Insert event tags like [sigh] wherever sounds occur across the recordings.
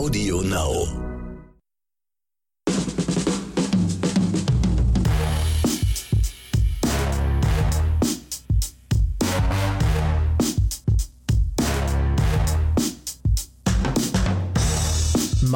Audio Now.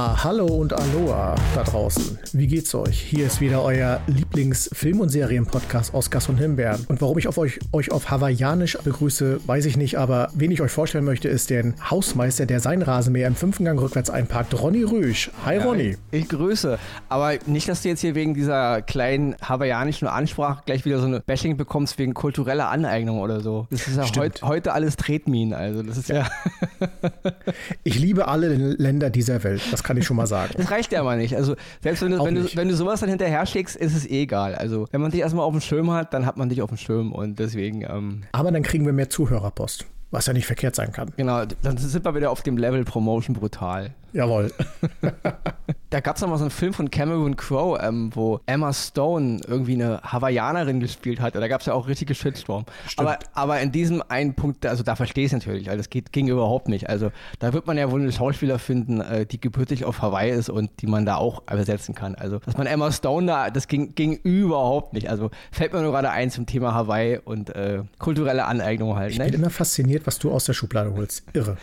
Ma hallo und Aloha da draußen. Wie geht's euch? Hier ist wieder euer Lieblingsfilm- und Serienpodcast aus Gas und Himbeeren. Und warum ich auf euch, euch auf Hawaiianisch begrüße, weiß ich nicht, aber wen ich euch vorstellen möchte, ist den Hausmeister, der sein Rasenmäher im fünften Gang rückwärts einparkt, Ronny Rüsch. Hi Ronny. Ich grüße. Aber nicht, dass du jetzt hier wegen dieser kleinen hawaiianischen Ansprache gleich wieder so eine Bashing bekommst wegen kultureller Aneignung oder so. Das ist ja heut, heute alles Tretminen. Also das ist ja. ich liebe alle Länder dieser Welt. Das kann ich schon mal sagen. [laughs] Das reicht ja aber nicht. Also, selbst wenn du, wenn du, wenn du sowas dann hinterher schickst, ist es eh egal. Also, wenn man dich erstmal auf dem Schirm hat, dann hat man dich auf dem Schirm und deswegen. Ähm aber dann kriegen wir mehr Zuhörerpost. Was ja nicht verkehrt sein kann. Genau, dann sind wir wieder auf dem Level Promotion brutal. Jawohl. [laughs] da gab es noch mal so einen Film von Cameron Crowe, ähm, wo Emma Stone irgendwie eine Hawaiianerin gespielt hat. Da gab es ja auch richtige Shitstorm. Aber, aber in diesem einen Punkt, also da verstehe ich es natürlich, also das geht, ging überhaupt nicht. Also da wird man ja wohl eine Schauspieler finden, äh, die gebürtig auf Hawaii ist und die man da auch übersetzen kann. Also, dass man Emma Stone da, das ging, ging überhaupt nicht. Also fällt mir nur gerade ein zum Thema Hawaii und äh, kulturelle Aneignung halt. Ich ne? bin immer fasziniert, was du aus der Schublade holst. Irre.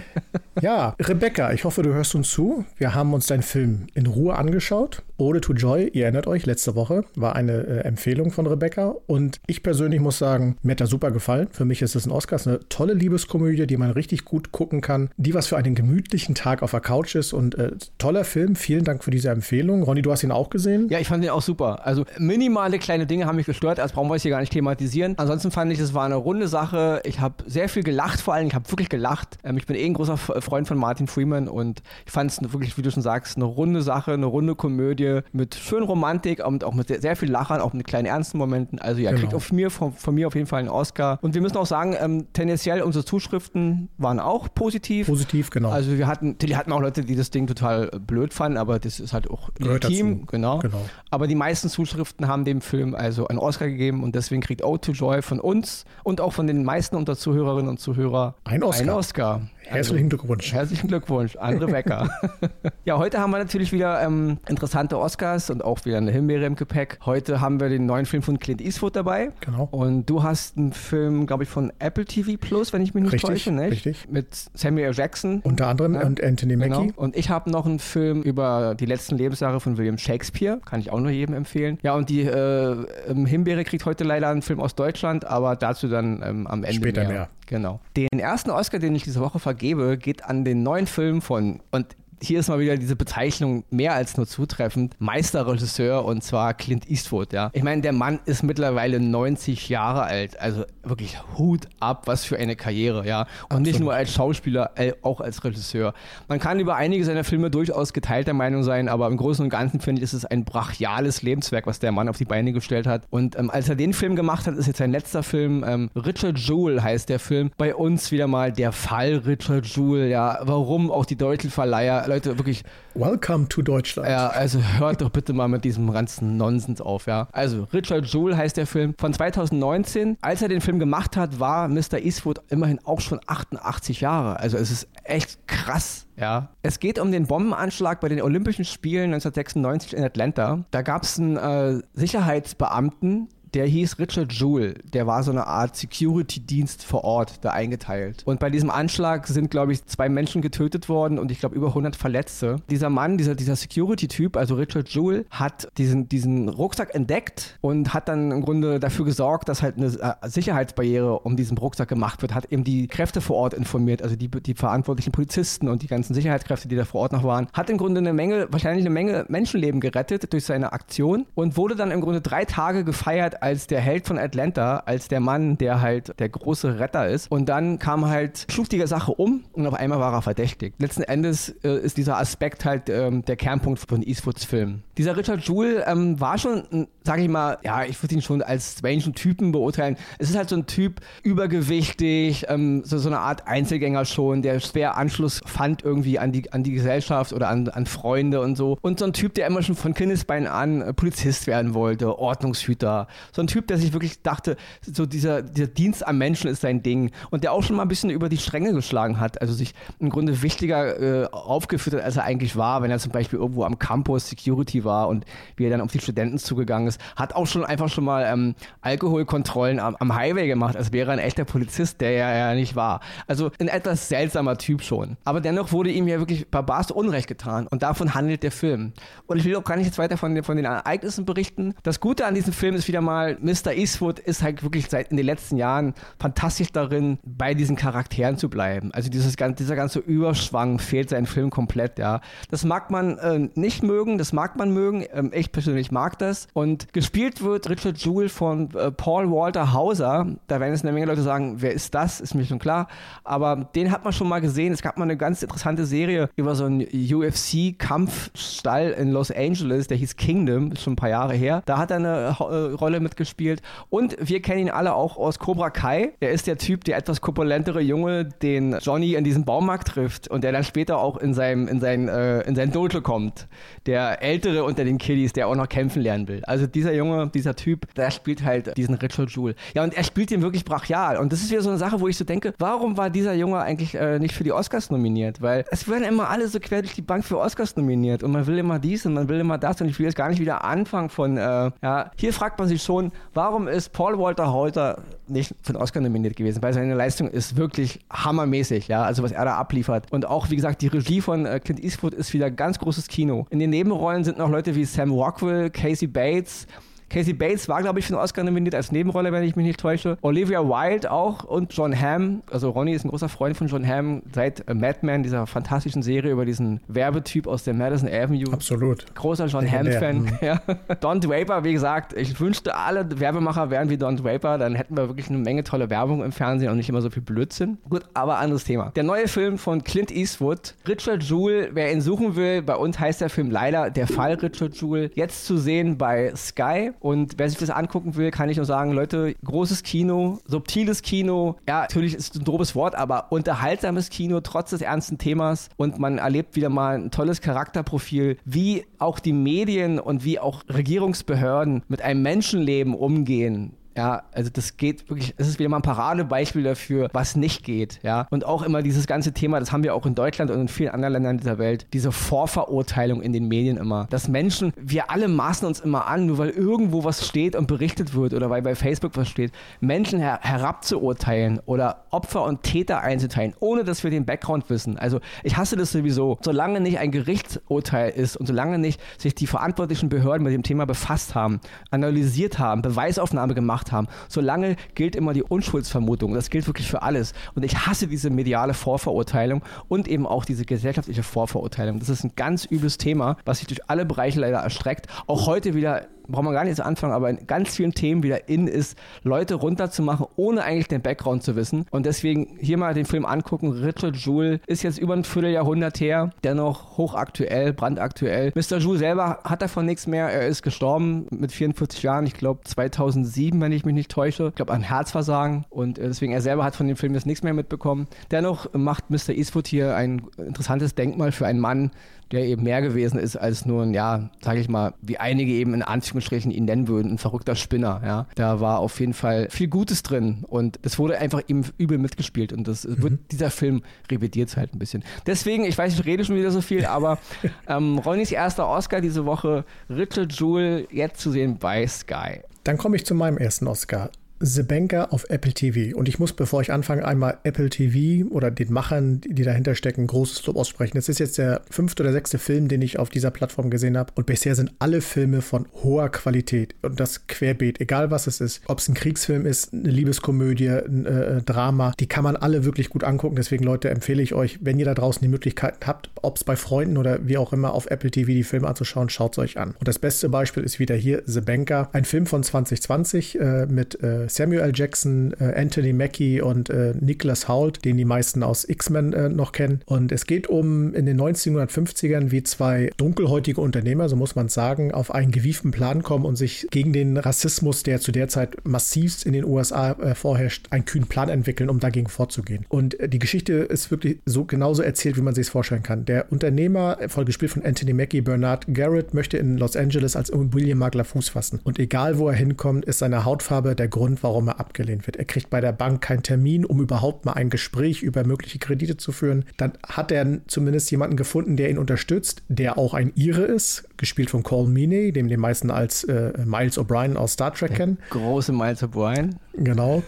[laughs] ja, Rebecca, ich hoffe, du hörst uns zu. Wir haben uns deinen Film in Ruhe angeschaut. Ode to Joy, ihr erinnert euch, letzte Woche war eine äh, Empfehlung von Rebecca. Und ich persönlich muss sagen, mir hat das super gefallen. Für mich ist es ein Oscar, ist eine tolle Liebeskomödie, die man richtig gut gucken kann. Die was für einen gemütlichen Tag auf der Couch ist. Und äh, toller Film. Vielen Dank für diese Empfehlung. Ronny, du hast ihn auch gesehen? Ja, ich fand ihn auch super. Also minimale kleine Dinge haben mich gestört. Das brauchen wir hier gar nicht thematisieren. Ansonsten fand ich, es war eine runde Sache. Ich habe sehr viel gelacht, vor allem. Ich habe wirklich gelacht. Ähm, ich bin eh ein großer Freund von Martin Freeman und ich fand es wirklich, wie du schon sagst, eine runde Sache, eine runde Komödie mit schön Romantik und auch mit sehr, sehr viel Lachern, auch mit kleinen ernsten Momenten. Also ja, genau. kriegt auf mir, von, von, mir auf jeden Fall einen Oscar. Und wir müssen auch sagen, ähm, tendenziell unsere Zuschriften waren auch positiv. Positiv, genau. Also wir hatten, wir hatten auch Leute, die das Ding total blöd fanden, aber das ist halt auch legitim. Genau. genau. Aber die meisten Zuschriften haben dem Film also einen Oscar gegeben und deswegen kriegt Ode to Joy von uns und auch von den meisten unter Zuhörerinnen und Zuhörer ein Oscar. Einen Oscar. Herzlichen Glückwunsch. Herzlichen Glückwunsch an Rebecca. [laughs] ja, heute haben wir natürlich wieder ähm, interessante Oscars und auch wieder eine Himbeere im Gepäck. Heute haben wir den neuen Film von Clint Eastwood dabei. Genau. Und du hast einen Film, glaube ich, von Apple TV Plus, wenn ich mich nicht richtig, täusche, nicht? Richtig. Mit Samuel Jackson. Unter anderem ja. und Anthony Mackie. Genau. Und ich habe noch einen Film über die letzten Lebensjahre von William Shakespeare. Kann ich auch nur jedem empfehlen. Ja, und die äh, Himbeere kriegt heute leider einen Film aus Deutschland, aber dazu dann ähm, am Ende Später mehr. mehr. Genau. Den ersten Oscar, den ich diese Woche vergebe, geht an den neuen Film von, und hier ist mal wieder diese Bezeichnung mehr als nur zutreffend. Meisterregisseur und zwar Clint Eastwood, ja. Ich meine, der Mann ist mittlerweile 90 Jahre alt. Also wirklich Hut ab, was für eine Karriere, ja. Und Absolut. nicht nur als Schauspieler, äh, auch als Regisseur. Man kann über einige seiner Filme durchaus geteilter Meinung sein, aber im Großen und Ganzen finde ich, ist es ein brachiales Lebenswerk, was der Mann auf die Beine gestellt hat. Und ähm, als er den Film gemacht hat, ist jetzt sein letzter Film, ähm, Richard Jewell heißt der Film. Bei uns wieder mal der Fall Richard Jewell, ja. Warum auch die Deutelverleiher Leute, wirklich. Welcome to Deutschland. Ja, also hört doch bitte mal mit diesem ganzen Nonsens auf, ja. Also, Richard Jewell heißt der Film von 2019. Als er den Film gemacht hat, war Mr. Eastwood immerhin auch schon 88 Jahre. Also, es ist echt krass, ja. Es geht um den Bombenanschlag bei den Olympischen Spielen 1996 in Atlanta. Da gab es einen äh, Sicherheitsbeamten, der hieß Richard Jewell. Der war so eine Art Security-Dienst vor Ort da eingeteilt. Und bei diesem Anschlag sind, glaube ich, zwei Menschen getötet worden und ich glaube über 100 Verletzte. Dieser Mann, dieser, dieser Security-Typ, also Richard Jewell, hat diesen, diesen Rucksack entdeckt und hat dann im Grunde dafür gesorgt, dass halt eine äh, Sicherheitsbarriere um diesen Rucksack gemacht wird, hat eben die Kräfte vor Ort informiert, also die, die verantwortlichen Polizisten und die ganzen Sicherheitskräfte, die da vor Ort noch waren, hat im Grunde eine Menge, wahrscheinlich eine Menge Menschenleben gerettet durch seine Aktion und wurde dann im Grunde drei Tage gefeiert als der Held von Atlanta, als der Mann, der halt der große Retter ist. Und dann kam halt, schlug die Sache um und auf einmal war er verdächtig. Letzten Endes äh, ist dieser Aspekt halt ähm, der Kernpunkt von Eastwoods Film. Dieser Richard Jewell ähm, war schon, sag ich mal, ja, ich würde ihn schon als strangen Typen beurteilen. Es ist halt so ein Typ, übergewichtig, ähm, so, so eine Art Einzelgänger schon, der schwer Anschluss fand irgendwie an die, an die Gesellschaft oder an, an Freunde und so. Und so ein Typ, der immer schon von Kindesbeinen an äh, Polizist werden wollte, Ordnungshüter so ein Typ, der sich wirklich dachte, so dieser, dieser Dienst am Menschen ist sein Ding und der auch schon mal ein bisschen über die Stränge geschlagen hat, also sich im Grunde wichtiger äh, aufgeführt hat, als er eigentlich war, wenn er zum Beispiel irgendwo am Campus Security war und wie er dann auf die Studenten zugegangen ist, hat auch schon einfach schon mal ähm, Alkoholkontrollen am, am, Highway gemacht, als wäre er ein echter Polizist, der ja, ja nicht war. Also ein etwas seltsamer Typ schon. Aber dennoch wurde ihm ja wirklich barbarst Unrecht getan und davon handelt der Film. Und ich will auch gar nicht jetzt weiter von, von den Ereignissen berichten. Das Gute an diesem Film ist wieder mal, Mr. Eastwood ist halt wirklich seit in den letzten Jahren fantastisch darin, bei diesen Charakteren zu bleiben. Also dieses, dieser ganze Überschwang fehlt seinem Film komplett, ja. Das mag man äh, nicht mögen, das mag man mögen. Ähm, ich persönlich mag das. Und gespielt wird Richard Jewell von äh, Paul Walter Hauser. Da werden jetzt eine Menge Leute sagen, wer ist das? Ist mir schon klar. Aber den hat man schon mal gesehen. Es gab mal eine ganz interessante Serie über so einen UFC-Kampfstall in Los Angeles, der hieß Kingdom, ist schon ein paar Jahre her. Da hat er eine äh, Rolle mitgespielt. Und wir kennen ihn alle auch aus Cobra Kai. Er ist der Typ, der etwas korpulentere Junge, den Johnny in diesem Baumarkt trifft und der dann später auch in seinem in sein äh, in sein Dojo kommt. Der ältere unter den Kiddies, der auch noch kämpfen lernen will. Also dieser Junge, dieser Typ, der spielt halt diesen Richard Jewell. Ja, und er spielt ihn wirklich brachial. Und das ist wieder so eine Sache, wo ich so denke, warum war dieser Junge eigentlich äh, nicht für die Oscars nominiert? Weil es werden immer alle so quer durch die Bank für Oscars nominiert und man will immer dies und man will immer das und ich will jetzt gar nicht wieder anfangen von, äh, ja, hier fragt man sich schon, warum ist Paul Walter Holter nicht für den Oscar nominiert gewesen? Weil seine Leistung ist wirklich hammermäßig, ja, also was er da abliefert. Und auch, wie gesagt, die Regie von äh, Clint Eastwood ist wieder ganz großes Kino. In den Nebenrollen sind noch Leute wie Sam Rockwell, Casey Bates, Casey Bates war, glaube ich, für den Oscar nominiert als Nebenrolle, wenn ich mich nicht täusche. Olivia Wilde auch und John Hamm. Also Ronny ist ein großer Freund von John Hamm seit äh, Mad Men, dieser fantastischen Serie über diesen Werbetyp aus der Madison Avenue. Absolut. Großer John Hamm-Fan. Mhm. Ja. Don Draper, wie gesagt, ich wünschte, alle Werbemacher wären wie Don Draper, dann hätten wir wirklich eine Menge tolle Werbung im Fernsehen und nicht immer so viel Blödsinn. Gut, aber anderes Thema. Der neue Film von Clint Eastwood, Richard Jewell, wer ihn suchen will, bei uns heißt der Film leider Der Fall Richard Jewell, jetzt zu sehen bei Sky. Und wer sich das angucken will, kann ich nur sagen, Leute, großes Kino, subtiles Kino, ja, natürlich ist es ein drobes Wort, aber unterhaltsames Kino, trotz des ernsten Themas. Und man erlebt wieder mal ein tolles Charakterprofil, wie auch die Medien und wie auch Regierungsbehörden mit einem Menschenleben umgehen ja, also das geht wirklich, es ist wieder mal ein Paradebeispiel dafür, was nicht geht. Ja, und auch immer dieses ganze Thema, das haben wir auch in Deutschland und in vielen anderen Ländern dieser Welt, diese Vorverurteilung in den Medien immer. Dass Menschen, wir alle maßen uns immer an, nur weil irgendwo was steht und berichtet wird oder weil bei Facebook was steht, Menschen her herabzuurteilen oder Opfer und Täter einzuteilen, ohne dass wir den Background wissen. Also ich hasse das sowieso. Solange nicht ein Gerichtsurteil ist und solange nicht sich die verantwortlichen Behörden mit dem Thema befasst haben, analysiert haben, Beweisaufnahme gemacht gemacht haben. Solange gilt immer die Unschuldsvermutung. Das gilt wirklich für alles. Und ich hasse diese mediale Vorverurteilung und eben auch diese gesellschaftliche Vorverurteilung. Das ist ein ganz übles Thema, was sich durch alle Bereiche leider erstreckt. Auch heute wieder braucht man gar nicht so anfangen, aber in ganz vielen Themen wieder in ist, Leute runterzumachen, ohne eigentlich den Background zu wissen. Und deswegen hier mal den Film angucken. Richard Jewell ist jetzt über ein Vierteljahrhundert her, dennoch hochaktuell, brandaktuell. Mr. Jewell selber hat davon nichts mehr. Er ist gestorben mit 44 Jahren, ich glaube 2007, wenn ich mich nicht täusche. Ich glaube an Herzversagen. Und äh, deswegen er selber hat von dem Film jetzt nichts mehr mitbekommen. Dennoch macht Mr. Eastwood hier ein interessantes Denkmal für einen Mann, der eben mehr gewesen ist als nur ein, ja, sage ich mal, wie einige eben in Anführungsstrichen ihn nennen würden, ein verrückter Spinner, ja. Da war auf jeden Fall viel Gutes drin und das wurde einfach ihm übel mitgespielt und das mhm. wird, dieser Film revidiert halt ein bisschen. Deswegen, ich weiß, ich rede schon wieder so viel, aber [laughs] ähm, Ronnys erster Oscar diese Woche, Richard Jewell, jetzt zu sehen bei Sky. Dann komme ich zu meinem ersten Oscar. The Banker auf Apple TV. Und ich muss, bevor ich anfange, einmal Apple TV oder den Machern, die dahinter stecken, großes Lob aussprechen. Es ist jetzt der fünfte oder sechste Film, den ich auf dieser Plattform gesehen habe. Und bisher sind alle Filme von hoher Qualität. Und das querbeet, egal was es ist. Ob es ein Kriegsfilm ist, eine Liebeskomödie, ein äh, Drama, die kann man alle wirklich gut angucken. Deswegen, Leute, empfehle ich euch, wenn ihr da draußen die Möglichkeit habt, ob es bei Freunden oder wie auch immer auf Apple TV die Filme anzuschauen, schaut es euch an. Und das beste Beispiel ist wieder hier The Banker, ein Film von 2020 äh, mit äh, Samuel. Jackson, äh, Anthony Mackie und äh, Nicholas Hoult, den die meisten aus X-Men äh, noch kennen. Und es geht um in den 1950ern, wie zwei dunkelhäutige Unternehmer, so muss man sagen, auf einen gewieften Plan kommen und sich gegen den Rassismus, der zu der Zeit massivst in den USA äh, vorherrscht, einen kühnen Plan entwickeln, um dagegen vorzugehen. Und die Geschichte ist wirklich so genauso erzählt, wie man sich es vorstellen kann. Der Der Unternehmer, vollgespielt von Anthony Mackie, Bernard Garrett, möchte in Los Angeles als Immobilienmakler Fuß fassen. Und egal, wo er hinkommt, ist seine Hautfarbe der Grund, warum er abgelehnt wird. Er kriegt bei der Bank keinen Termin, um überhaupt mal ein Gespräch über mögliche Kredite zu führen. Dann hat er zumindest jemanden gefunden, der ihn unterstützt, der auch ein Ire ist, gespielt von Cole Meany, dem die meisten als äh, Miles O'Brien aus Star Trek kennen. Große Miles O'Brien. Genau.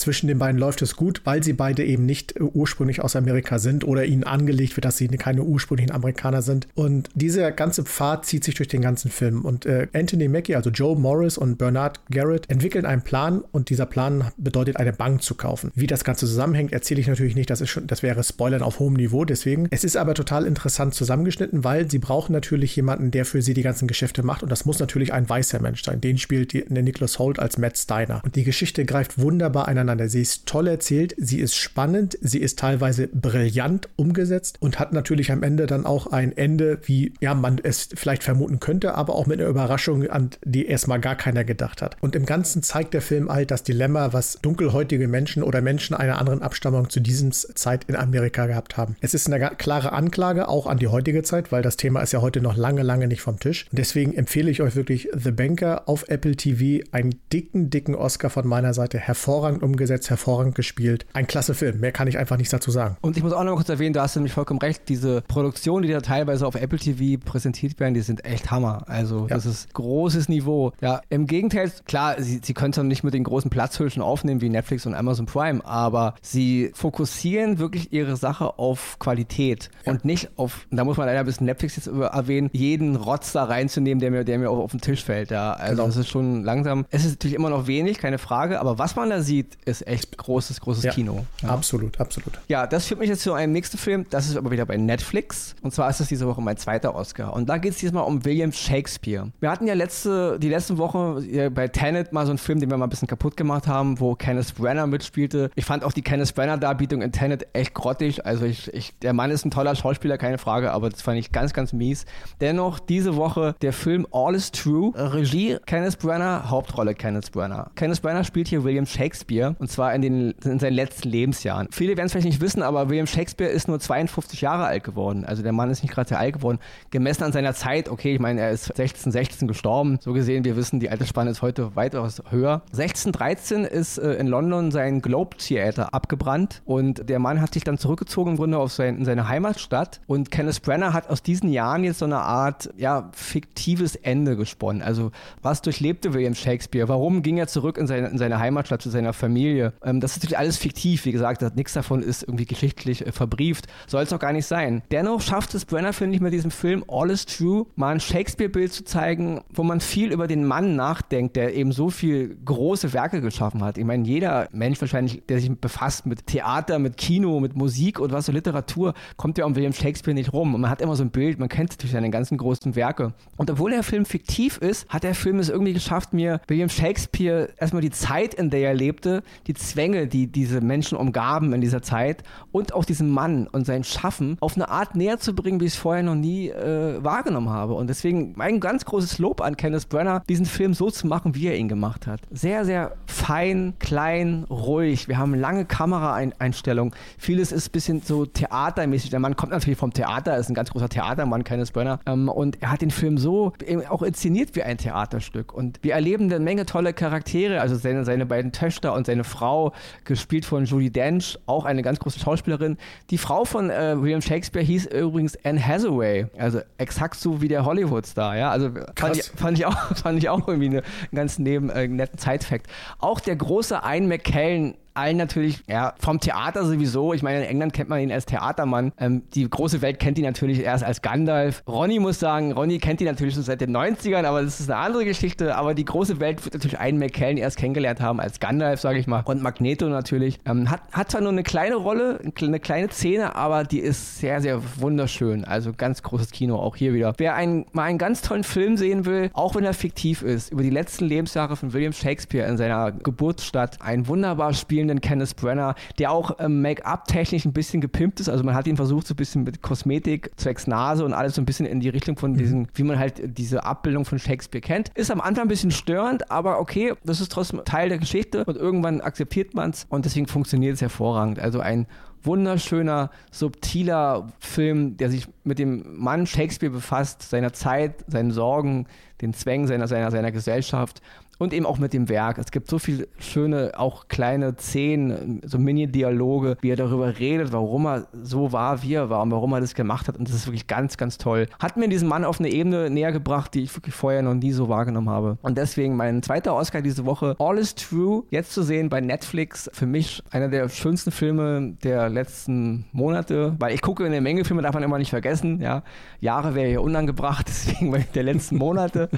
Zwischen den beiden läuft es gut, weil sie beide eben nicht äh, ursprünglich aus Amerika sind oder ihnen angelegt wird, dass sie keine ursprünglichen Amerikaner sind. Und dieser ganze Pfad zieht sich durch den ganzen Film. Und äh, Anthony Mackie, also Joe Morris und Bernard Garrett entwickeln einen Plan und dieser Plan bedeutet, eine Bank zu kaufen. Wie das Ganze zusammenhängt, erzähle ich natürlich nicht. Das, ist schon, das wäre Spoilern auf hohem Niveau. Deswegen, es ist aber total interessant zusammengeschnitten, weil sie brauchen natürlich jemanden, der für sie die ganzen Geschäfte macht. Und das muss natürlich ein weißer Mensch sein. Den spielt die, der Nicholas Holt als Matt Steiner. Und die Geschichte greift wunderbar einander miteinander. Sie ist toll erzählt, sie ist spannend, sie ist teilweise brillant umgesetzt und hat natürlich am Ende dann auch ein Ende, wie ja man es vielleicht vermuten könnte, aber auch mit einer Überraschung, an die erstmal gar keiner gedacht hat. Und im Ganzen zeigt der Film halt das Dilemma, was dunkelhäutige Menschen oder Menschen einer anderen Abstammung zu diesem Zeit in Amerika gehabt haben. Es ist eine klare Anklage auch an die heutige Zeit, weil das Thema ist ja heute noch lange, lange nicht vom Tisch. Deswegen empfehle ich euch wirklich The Banker auf Apple TV, einen dicken, dicken Oscar von meiner Seite, hervorragend umgesetzt umgesetzt, hervorragend gespielt. Ein klasse Film, mehr kann ich einfach nichts dazu sagen. Und ich muss auch noch kurz erwähnen, du hast nämlich vollkommen recht, diese Produktionen, die da teilweise auf Apple TV präsentiert werden, die sind echt Hammer. Also ja. das ist großes Niveau. Ja, im Gegenteil, klar, sie, sie können es nicht mit den großen Platzhirschen aufnehmen wie Netflix und Amazon Prime, aber sie fokussieren wirklich ihre Sache auf Qualität ja. und nicht auf, da muss man leider ein bisschen Netflix jetzt erwähnen, jeden Rotz da reinzunehmen, der mir, der mir auf, auf den Tisch fällt. Ja, also genau. das ist schon langsam. Es ist natürlich immer noch wenig, keine Frage, aber was man da sieht, ist echt großes, großes ja, Kino. Ja. Absolut, absolut. Ja, das führt mich jetzt zu einem nächsten Film. Das ist aber wieder bei Netflix. Und zwar ist das diese Woche mein zweiter Oscar. Und da geht es diesmal um William Shakespeare. Wir hatten ja letzte, die letzten Woche bei Tenet mal so einen Film, den wir mal ein bisschen kaputt gemacht haben, wo Kenneth Brenner mitspielte. Ich fand auch die Kenneth Brenner-Darbietung in Tenet echt grottig. Also ich, ich, der Mann ist ein toller Schauspieler, keine Frage, aber das fand ich ganz, ganz mies. Dennoch diese Woche der Film All is True. Regie Kenneth Brenner, Hauptrolle Kenneth Brenner. Kenneth Brenner spielt hier William Shakespeare. Und zwar in, den, in seinen letzten Lebensjahren. Viele werden es vielleicht nicht wissen, aber William Shakespeare ist nur 52 Jahre alt geworden. Also der Mann ist nicht gerade sehr alt geworden. Gemessen an seiner Zeit, okay, ich meine, er ist 16, 16 gestorben. So gesehen, wir wissen, die Altersspanne ist heute weitaus höher. 1613 ist äh, in London sein Globe Theater abgebrannt und der Mann hat sich dann zurückgezogen im Grunde auf sein, in seine Heimatstadt und Kenneth Brenner hat aus diesen Jahren jetzt so eine Art, ja, fiktives Ende gesponnen. Also was durchlebte William Shakespeare? Warum ging er zurück in seine, in seine Heimatstadt zu seiner Familie? Ähm, das ist natürlich alles fiktiv, wie gesagt, nichts davon ist irgendwie geschichtlich äh, verbrieft, soll es auch gar nicht sein. Dennoch schafft es Brenner, finde ich, mit diesem Film All is True mal ein Shakespeare-Bild zu zeigen, wo man viel über den Mann nachdenkt, der eben so viel große Werke geschaffen hat. Ich meine, jeder Mensch wahrscheinlich, der sich befasst mit Theater, mit Kino, mit Musik und was so Literatur, kommt ja um William Shakespeare nicht rum. Und man hat immer so ein Bild, man kennt natürlich seine ganzen großen Werke. Und obwohl der Film fiktiv ist, hat der Film es irgendwie geschafft, mir William Shakespeare erstmal die Zeit, in der er lebte, die Zwänge, die diese Menschen umgaben in dieser Zeit und auch diesen Mann und sein Schaffen auf eine Art näher zu bringen, wie ich es vorher noch nie äh, wahrgenommen habe. Und deswegen mein ganz großes Lob an Kenneth Brenner, diesen Film so zu machen, wie er ihn gemacht hat. Sehr, sehr fein, klein, ruhig. Wir haben lange Kameraeinstellungen. Vieles ist ein bisschen so theatermäßig. Der Mann kommt natürlich vom Theater, ist ein ganz großer Theatermann, Kenneth Brenner. Ähm, und er hat den Film so auch inszeniert wie ein Theaterstück. Und wir erleben eine Menge tolle Charaktere, also seine, seine beiden Töchter und seine Frau, gespielt von Julie Dench, auch eine ganz große Schauspielerin. Die Frau von äh, William Shakespeare hieß übrigens Anne Hathaway, also exakt so wie der Hollywood-Star, ja. Also fand ich, fand ich, auch, [laughs] fand ich auch irgendwie eine, einen ganz neben, äh, netten Zeitfakt. Auch der große Ian McKellen allen natürlich, ja, vom Theater sowieso. Ich meine, in England kennt man ihn als Theatermann. Ähm, die große Welt kennt ihn natürlich erst als Gandalf. Ronny muss sagen, Ronny kennt ihn natürlich schon seit den 90ern, aber das ist eine andere Geschichte. Aber die große Welt wird natürlich einen McKellen erst kennengelernt haben als Gandalf, sage ich mal. Und Magneto natürlich. Ähm, hat, hat zwar nur eine kleine Rolle, eine kleine Szene, aber die ist sehr, sehr wunderschön. Also ganz großes Kino auch hier wieder. Wer einen, mal einen ganz tollen Film sehen will, auch wenn er fiktiv ist, über die letzten Lebensjahre von William Shakespeare in seiner Geburtsstadt, ein wunderbar spielender spielenden Kenneth Brenner, der auch ähm, Make-up-technisch ein bisschen gepimpt ist. Also man hat ihn versucht, so ein bisschen mit Kosmetik, zwecks Nase und alles so ein bisschen in die Richtung von diesen, mhm. wie man halt diese Abbildung von Shakespeare kennt. Ist am Anfang ein bisschen störend, aber okay, das ist trotzdem Teil der Geschichte und irgendwann akzeptiert man es und deswegen funktioniert es hervorragend. Also ein wunderschöner, subtiler Film, der sich mit dem Mann Shakespeare befasst, seiner Zeit, seinen Sorgen, den Zwängen seiner, seiner, seiner Gesellschaft und eben auch mit dem Werk. Es gibt so viele schöne, auch kleine Szenen, so Mini-Dialoge, wie er darüber redet, warum er so war, wie er war und warum er das gemacht hat. Und das ist wirklich ganz, ganz toll. Hat mir diesen Mann auf eine Ebene näher gebracht, die ich wirklich vorher noch nie so wahrgenommen habe. Und deswegen mein zweiter Oscar diese Woche, All is True, jetzt zu sehen bei Netflix. Für mich einer der schönsten Filme der letzten Monate, weil ich gucke eine Menge Filme, darf man immer nicht vergessen. Ja, Jahre wäre hier unangebracht, [laughs] deswegen der letzten Monate.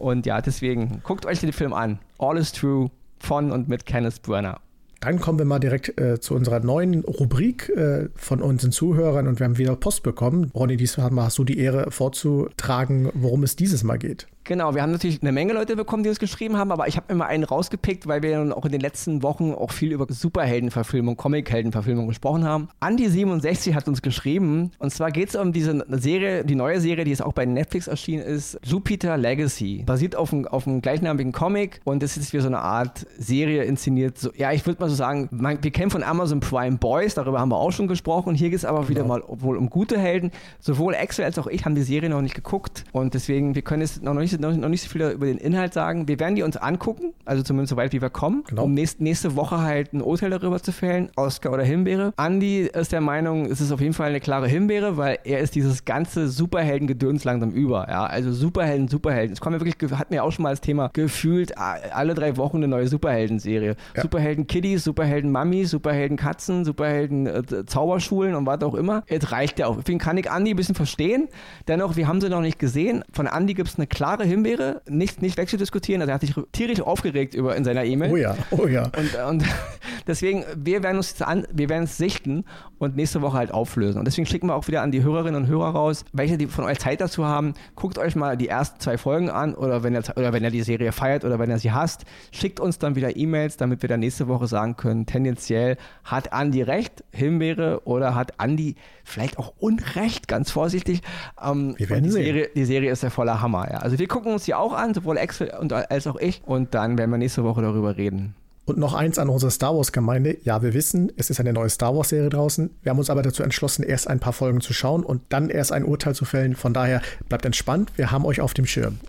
Und ja, deswegen guckt euch den Film an. All is True von und mit Kenneth Brenner. Dann kommen wir mal direkt äh, zu unserer neuen Rubrik äh, von unseren Zuhörern und wir haben wieder Post bekommen. Ronny, diesmal hast du die Ehre vorzutragen, worum es dieses Mal geht. Genau, wir haben natürlich eine Menge Leute bekommen, die uns geschrieben haben, aber ich habe immer einen rausgepickt, weil wir dann auch in den letzten Wochen auch viel über Superheldenverfilmung, Comicheldenverfilmung gesprochen haben. Andi67 hat uns geschrieben und zwar geht es um diese Serie, die neue Serie, die jetzt auch bei Netflix erschienen ist, Jupiter Legacy. Basiert auf einem, auf einem gleichnamigen Comic und das ist wie so eine Art Serie inszeniert. So, ja, ich würde mal so sagen, man, wir kennen von Amazon Prime Boys, darüber haben wir auch schon gesprochen. Hier geht es aber wieder genau. mal wohl um gute Helden. Sowohl Axel als auch ich haben die Serie noch nicht geguckt und deswegen, wir können es noch nicht noch, noch nicht so viel über den Inhalt sagen. Wir werden die uns angucken, also zumindest so weit wie wir kommen, genau. um nächst, nächste Woche halt ein Urteil darüber zu fällen, Oscar oder Himbeere. Andy ist der Meinung, es ist auf jeden Fall eine klare Himbeere, weil er ist dieses ganze Superhelden-Gedöns langsam über. Ja? Also Superhelden, Superhelden. Es kommen wir wirklich, hatten wir auch schon mal als Thema, gefühlt alle drei Wochen eine neue Superhelden-Serie. Ja. Superhelden Kiddies, Superhelden Mummies, Superhelden Katzen, Superhelden äh, und was auch immer. Jetzt reicht ja auch. Deswegen kann ich Andy ein bisschen verstehen. Dennoch, wir haben sie noch nicht gesehen. Von Andy gibt es eine klare Himbeere, nicht, nicht wegzudiskutieren. Also er hat sich tierisch aufgeregt über, in seiner E-Mail. Oh ja, oh ja. Und, und [laughs] deswegen, wir werden uns an, wir werden es sichten und nächste Woche halt auflösen. Und deswegen schicken wir auch wieder an die Hörerinnen und Hörer raus, welche die von euch Zeit dazu haben. Guckt euch mal die ersten zwei Folgen an oder wenn ihr, oder wenn ihr die Serie feiert oder wenn ihr sie hasst, schickt uns dann wieder E-Mails, damit wir dann nächste Woche sagen können, tendenziell hat Andi recht, Himbeere oder hat Andi vielleicht auch Unrecht, ganz vorsichtig. Ähm, wir werden die sehen. Serie, die Serie ist ja voller Hammer. Ja. Also wir gucken uns die auch an, sowohl Axel und, als auch ich. Und dann werden wir nächste Woche darüber reden. Und noch eins an unsere Star Wars-Gemeinde. Ja, wir wissen, es ist eine neue Star Wars-Serie draußen. Wir haben uns aber dazu entschlossen, erst ein paar Folgen zu schauen und dann erst ein Urteil zu fällen. Von daher bleibt entspannt. Wir haben euch auf dem Schirm.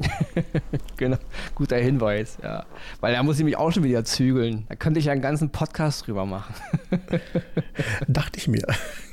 [laughs] genau, guter Hinweis, ja. Weil da muss ich mich auch schon wieder zügeln. Da könnte ich ja einen ganzen Podcast drüber machen. [laughs] Dachte ich mir.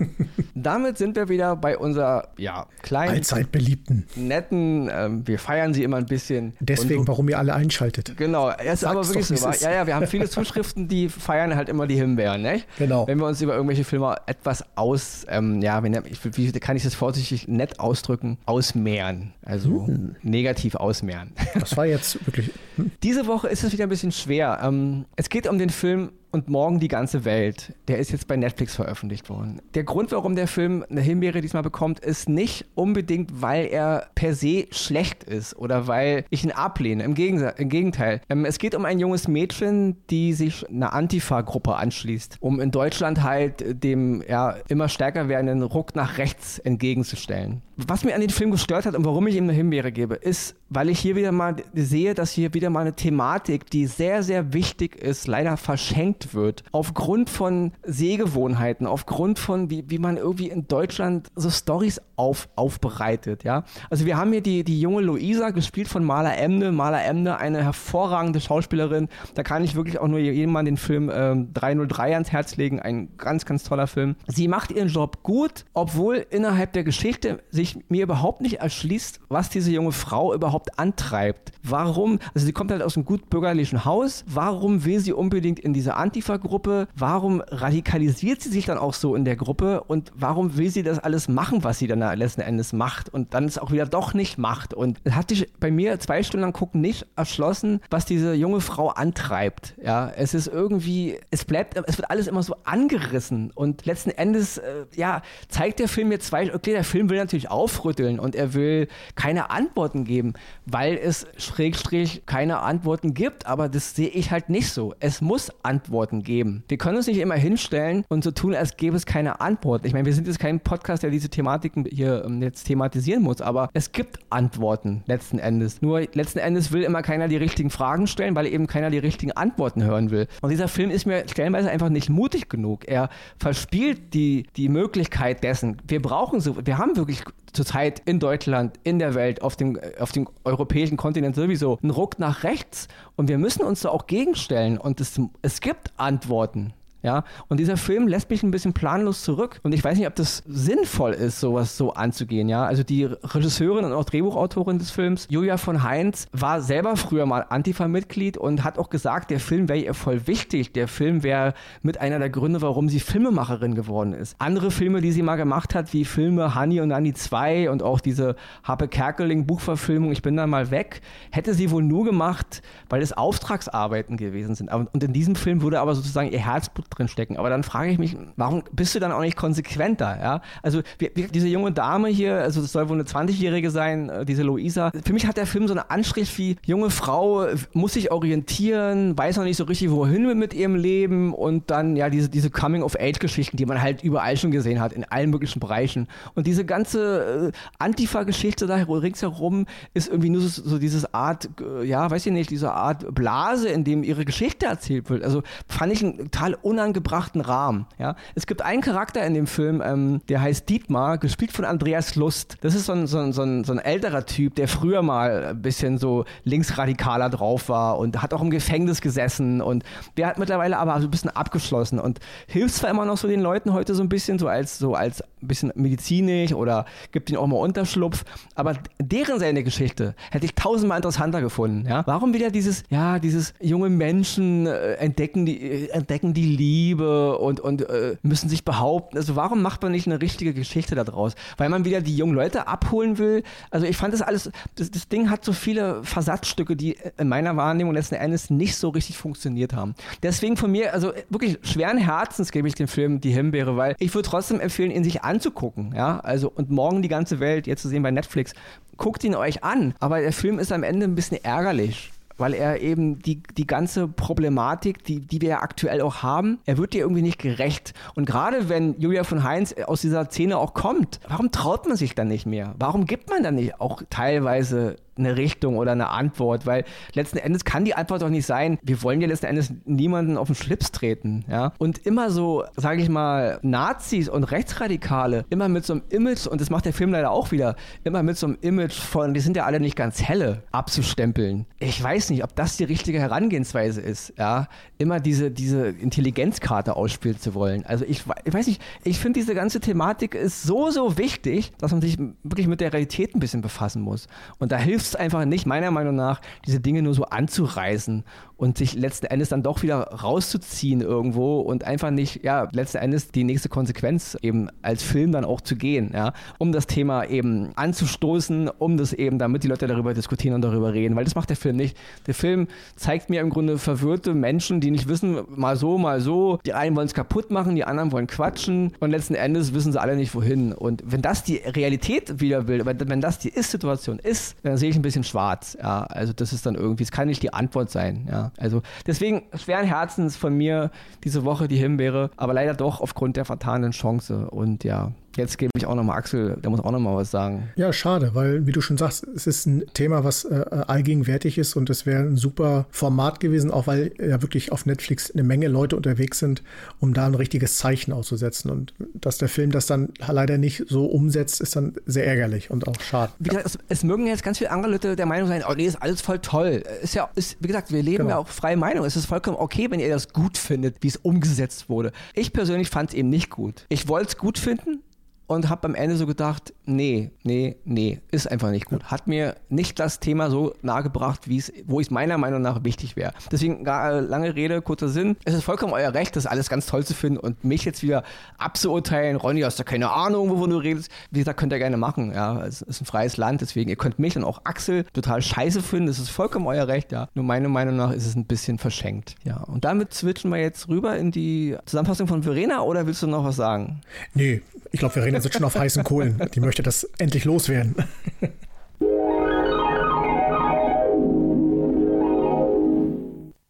[laughs] Damit sind wir wieder bei unserer, ja, kleinen. Allzeit beliebten. Netten, ähm, wir feiern sie immer ein bisschen. Deswegen, und, warum ihr alle einschaltet. Genau, es ist aber wirklich so. Ja, ja, wir haben viele Zuschriften, die feiern halt immer die Himbeeren, nicht? Genau. Wenn wir uns über irgendwelche Filme etwas aus, ähm, ja, wenn, wie kann ich das vorsichtig nett ausdrücken? Ausmehren. Also hm. negativ ausmehren. Das war jetzt wirklich. Hm. Diese Woche ist es wieder ein bisschen schwer. Ähm, es geht um den Film und morgen die ganze Welt. Der ist jetzt bei Netflix veröffentlicht worden. Der Grund, warum der Film eine Himbeere diesmal bekommt, ist nicht unbedingt, weil er per se schlecht ist oder weil ich ihn ablehne. Im, Im Gegenteil. Ähm, es geht um ein junges Mädchen, die sich einer Antifa-Gruppe anschließt, um in Deutschland halt dem ja, immer stärker werdenden Ruck nach rechts entgegenzustellen. Was mir an den Film gestört hat und warum ich ihm eine Himbeere gebe, ist, weil ich hier wieder mal sehe, dass hier wieder mal eine Thematik, die sehr, sehr wichtig ist, leider verschenkt verdrängt wird, aufgrund von Sehgewohnheiten, aufgrund von, wie, wie man irgendwie in Deutschland so Stories auf, aufbereitet, ja. Also wir haben hier die, die junge Luisa, gespielt von Maler Emne. Maler Emne, eine hervorragende Schauspielerin. Da kann ich wirklich auch nur jedem den Film ähm, 303 ans Herz legen. Ein ganz, ganz toller Film. Sie macht ihren Job gut, obwohl innerhalb der Geschichte sich mir überhaupt nicht erschließt, was diese junge Frau überhaupt antreibt. Warum, also sie kommt halt aus einem gut bürgerlichen Haus, warum will sie unbedingt in diese Antifa-Gruppe? Warum radikalisiert sie sich dann auch so in der Gruppe und warum will sie das alles machen, was sie dann letzten Endes macht und dann es auch wieder doch nicht macht? Und es hat sich bei mir zwei Stunden lang gucken nicht erschlossen, was diese junge Frau antreibt. Ja, es ist irgendwie, es bleibt, es wird alles immer so angerissen und letzten Endes, äh, ja, zeigt der Film mir zwei, okay, der Film will natürlich aufrütteln und er will keine Antworten geben, weil es schrägstrich keine Antworten gibt, aber das sehe ich halt nicht so. Es muss Antworten Antworten geben. Wir können uns nicht immer hinstellen und so tun, als gäbe es keine Antwort. Ich meine, wir sind jetzt kein Podcast, der diese Thematiken hier ähm, jetzt thematisieren muss, aber es gibt Antworten letzten Endes. Nur letzten Endes will immer keiner die richtigen Fragen stellen, weil eben keiner die richtigen Antworten hören will. Und dieser Film ist mir stellenweise einfach nicht mutig genug. Er verspielt die, die Möglichkeit dessen. Wir brauchen so, wir haben wirklich zurzeit in Deutschland, in der Welt, auf dem, auf dem europäischen Kontinent sowieso einen Ruck nach rechts und wir müssen uns da auch gegenstellen und es, es gibt Antworten. Ja, und dieser Film lässt mich ein bisschen planlos zurück. Und ich weiß nicht, ob das sinnvoll ist, sowas so anzugehen. Ja, also die Regisseurin und auch Drehbuchautorin des Films, Julia von Heinz, war selber früher mal Antifa-Mitglied und hat auch gesagt, der Film wäre ihr voll wichtig. Der Film wäre mit einer der Gründe, warum sie Filmemacherin geworden ist. Andere Filme, die sie mal gemacht hat, wie Filme Honey und Annie 2 und auch diese Harpe Kerkeling Buchverfilmung Ich bin da mal weg, hätte sie wohl nur gemacht, weil es Auftragsarbeiten gewesen sind. Und in diesem Film wurde aber sozusagen ihr Herzblut drin stecken. Aber dann frage ich mich, warum bist du dann auch nicht konsequenter? Ja? Also wir, wir, diese junge Dame hier, also das soll wohl eine 20-Jährige sein, äh, diese Luisa. Für mich hat der Film so eine Anschrift wie junge Frau muss sich orientieren, weiß noch nicht so richtig, wohin mit ihrem Leben und dann ja diese, diese Coming-of-Age-Geschichten, die man halt überall schon gesehen hat, in allen möglichen Bereichen. Und diese ganze äh, Antifa-Geschichte da ringsherum ist irgendwie nur so, so dieses Art, äh, ja, weiß ich nicht, diese Art Blase, in dem ihre Geschichte erzählt wird. Also fand ich ein total un unangebrachten Rahmen. Ja? Es gibt einen Charakter in dem Film, ähm, der heißt Dietmar, gespielt von Andreas Lust. Das ist so ein, so, ein, so, ein, so ein älterer Typ, der früher mal ein bisschen so linksradikaler drauf war und hat auch im Gefängnis gesessen und der hat mittlerweile aber so ein bisschen abgeschlossen und hilft zwar immer noch so den Leuten heute so ein bisschen, so als so als ein bisschen medizinisch oder gibt ihnen auch mal Unterschlupf, aber deren seine Geschichte hätte ich tausendmal interessanter gefunden. Ja? Warum wieder dieses, ja, dieses junge Menschen äh, entdecken die, äh, entdecken die Liebe Liebe und, und äh, müssen sich behaupten. Also warum macht man nicht eine richtige Geschichte daraus? Weil man wieder die jungen Leute abholen will. Also ich fand das alles, das, das Ding hat so viele Versatzstücke, die in meiner Wahrnehmung letzten Endes nicht so richtig funktioniert haben. Deswegen von mir, also wirklich schweren Herzens gebe ich dem Film die Himbeere, weil ich würde trotzdem empfehlen, ihn sich anzugucken. Ja, also und morgen die ganze Welt, jetzt zu sehen bei Netflix. Guckt ihn euch an. Aber der Film ist am Ende ein bisschen ärgerlich weil er eben die, die ganze Problematik, die, die wir ja aktuell auch haben, er wird dir irgendwie nicht gerecht. Und gerade wenn Julia von Heinz aus dieser Szene auch kommt, warum traut man sich dann nicht mehr? Warum gibt man dann nicht auch teilweise eine Richtung oder eine Antwort, weil letzten Endes kann die Antwort doch nicht sein, wir wollen ja letzten Endes niemanden auf den Schlips treten, ja. Und immer so, sage ich mal, Nazis und Rechtsradikale, immer mit so einem Image, und das macht der Film leider auch wieder, immer mit so einem Image von, die sind ja alle nicht ganz helle, abzustempeln. Ich weiß nicht, ob das die richtige Herangehensweise ist, ja. Immer diese, diese Intelligenzkarte ausspielen zu wollen. Also ich, ich weiß nicht, ich finde diese ganze Thematik ist so, so wichtig, dass man sich wirklich mit der Realität ein bisschen befassen muss. Und da hilft es einfach nicht, meiner Meinung nach, diese Dinge nur so anzureißen und sich letzten Endes dann doch wieder rauszuziehen irgendwo und einfach nicht, ja, letzten Endes die nächste Konsequenz eben als Film dann auch zu gehen, ja, um das Thema eben anzustoßen, um das eben, damit die Leute darüber diskutieren und darüber reden, weil das macht der Film nicht. Der Film zeigt mir im Grunde verwirrte Menschen, die nicht wissen, mal so, mal so. Die einen wollen es kaputt machen, die anderen wollen quatschen und letzten Endes wissen sie alle nicht wohin. Und wenn das die Realität wieder will, wenn das die Ist-Situation ist, dann sehe ich ein bisschen schwarz. Ja, also das ist dann irgendwie, es kann nicht die Antwort sein. Ja. Also deswegen schweren Herzens von mir diese Woche die Himbeere, aber leider doch aufgrund der vertanen Chance. Und ja, Jetzt gebe ich auch nochmal Axel, der muss auch nochmal was sagen. Ja, schade, weil, wie du schon sagst, es ist ein Thema, was äh, allgegenwärtig ist und es wäre ein super Format gewesen, auch weil ja wirklich auf Netflix eine Menge Leute unterwegs sind, um da ein richtiges Zeichen auszusetzen. Und dass der Film das dann leider nicht so umsetzt, ist dann sehr ärgerlich und auch schade. Wie gesagt, es, es, mögen jetzt ganz viele andere Leute der Meinung sein, oh nee, ist alles voll toll. Ist ja, ist, wie gesagt, wir leben genau. ja auch freie Meinung. Es ist vollkommen okay, wenn ihr das gut findet, wie es umgesetzt wurde. Ich persönlich fand es eben nicht gut. Ich wollte es gut finden, und habe am Ende so gedacht, nee, nee, nee, ist einfach nicht gut. Hat mir nicht das Thema so nahegebracht, wie es, wo es meiner Meinung nach wichtig wäre. Deswegen lange Rede, kurzer Sinn. Es ist vollkommen euer Recht, das alles ganz toll zu finden und mich jetzt wieder abzuurteilen. Ronny, hast du keine Ahnung, wovon du redest. Wie gesagt, könnt ihr gerne machen. Ja, es ist ein freies Land, deswegen ihr könnt mich und auch Axel total scheiße finden. Das ist vollkommen euer Recht. Ja, nur meiner Meinung nach ist es ein bisschen verschenkt. Ja, und damit switchen wir jetzt rüber in die Zusammenfassung von Verena oder willst du noch was sagen? Nee, ich glaube, Verena sitzt schon auf heißen Kohlen. Die möchte das endlich loswerden.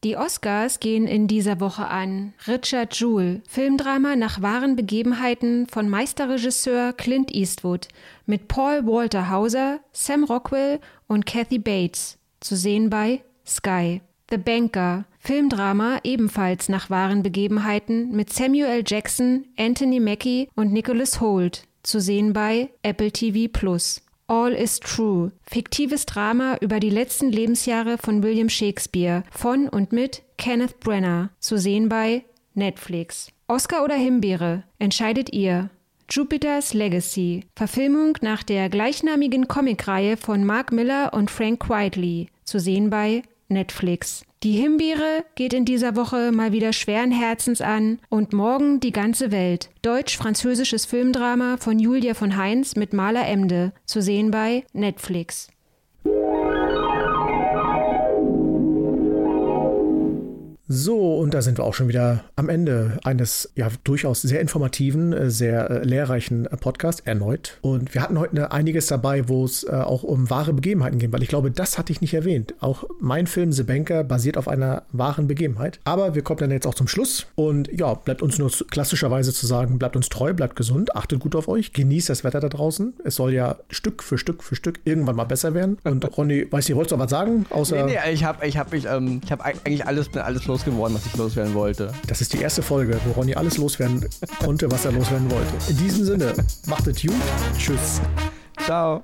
Die Oscars gehen in dieser Woche an Richard Jewell, Filmdrama nach wahren Begebenheiten von Meisterregisseur Clint Eastwood mit Paul Walter Hauser, Sam Rockwell und Kathy Bates, zu sehen bei Sky. The Banker, Filmdrama ebenfalls nach wahren Begebenheiten mit Samuel Jackson, Anthony Mackie und Nicholas Holt, zu sehen bei Apple TV Plus. All is True, fiktives Drama über die letzten Lebensjahre von William Shakespeare von und mit Kenneth Brenner, zu sehen bei Netflix. Oscar oder Himbeere, entscheidet ihr. Jupiter's Legacy, Verfilmung nach der gleichnamigen Comicreihe von Mark Miller und Frank Quitely, zu sehen bei Netflix. Die Himbeere geht in dieser Woche mal wieder schweren Herzens an und morgen die ganze Welt. Deutsch-französisches Filmdrama von Julia von Heinz mit Maler Emde, zu sehen bei Netflix. So, und da sind wir auch schon wieder am Ende eines ja durchaus sehr informativen, äh, sehr äh, lehrreichen äh, Podcasts erneut. Und wir hatten heute einiges dabei, wo es auch um wahre Begebenheiten geht, weil ich glaube, das hatte ich nicht erwähnt. Auch mein Film The Banker basiert auf einer wahren Begebenheit. Aber wir kommen dann jetzt auch zum Schluss. Und ja, bleibt uns nur klassischerweise zu sagen, bleibt uns treu, bleibt gesund, achtet gut auf euch, genießt das Wetter da draußen. Es soll ja Stück für Stück für Stück irgendwann mal besser werden. Und Ronny, weiß nicht, wolltest du was sagen? Außer nee, nee, ich habe ich hab mich, ähm, ich hab eigentlich alles, alles los losgeworden, was ich loswerden wollte. Das ist die erste Folge, wo Ronny alles loswerden konnte, was er loswerden wollte. In diesem Sinne, macht es gut. Tschüss. Ciao.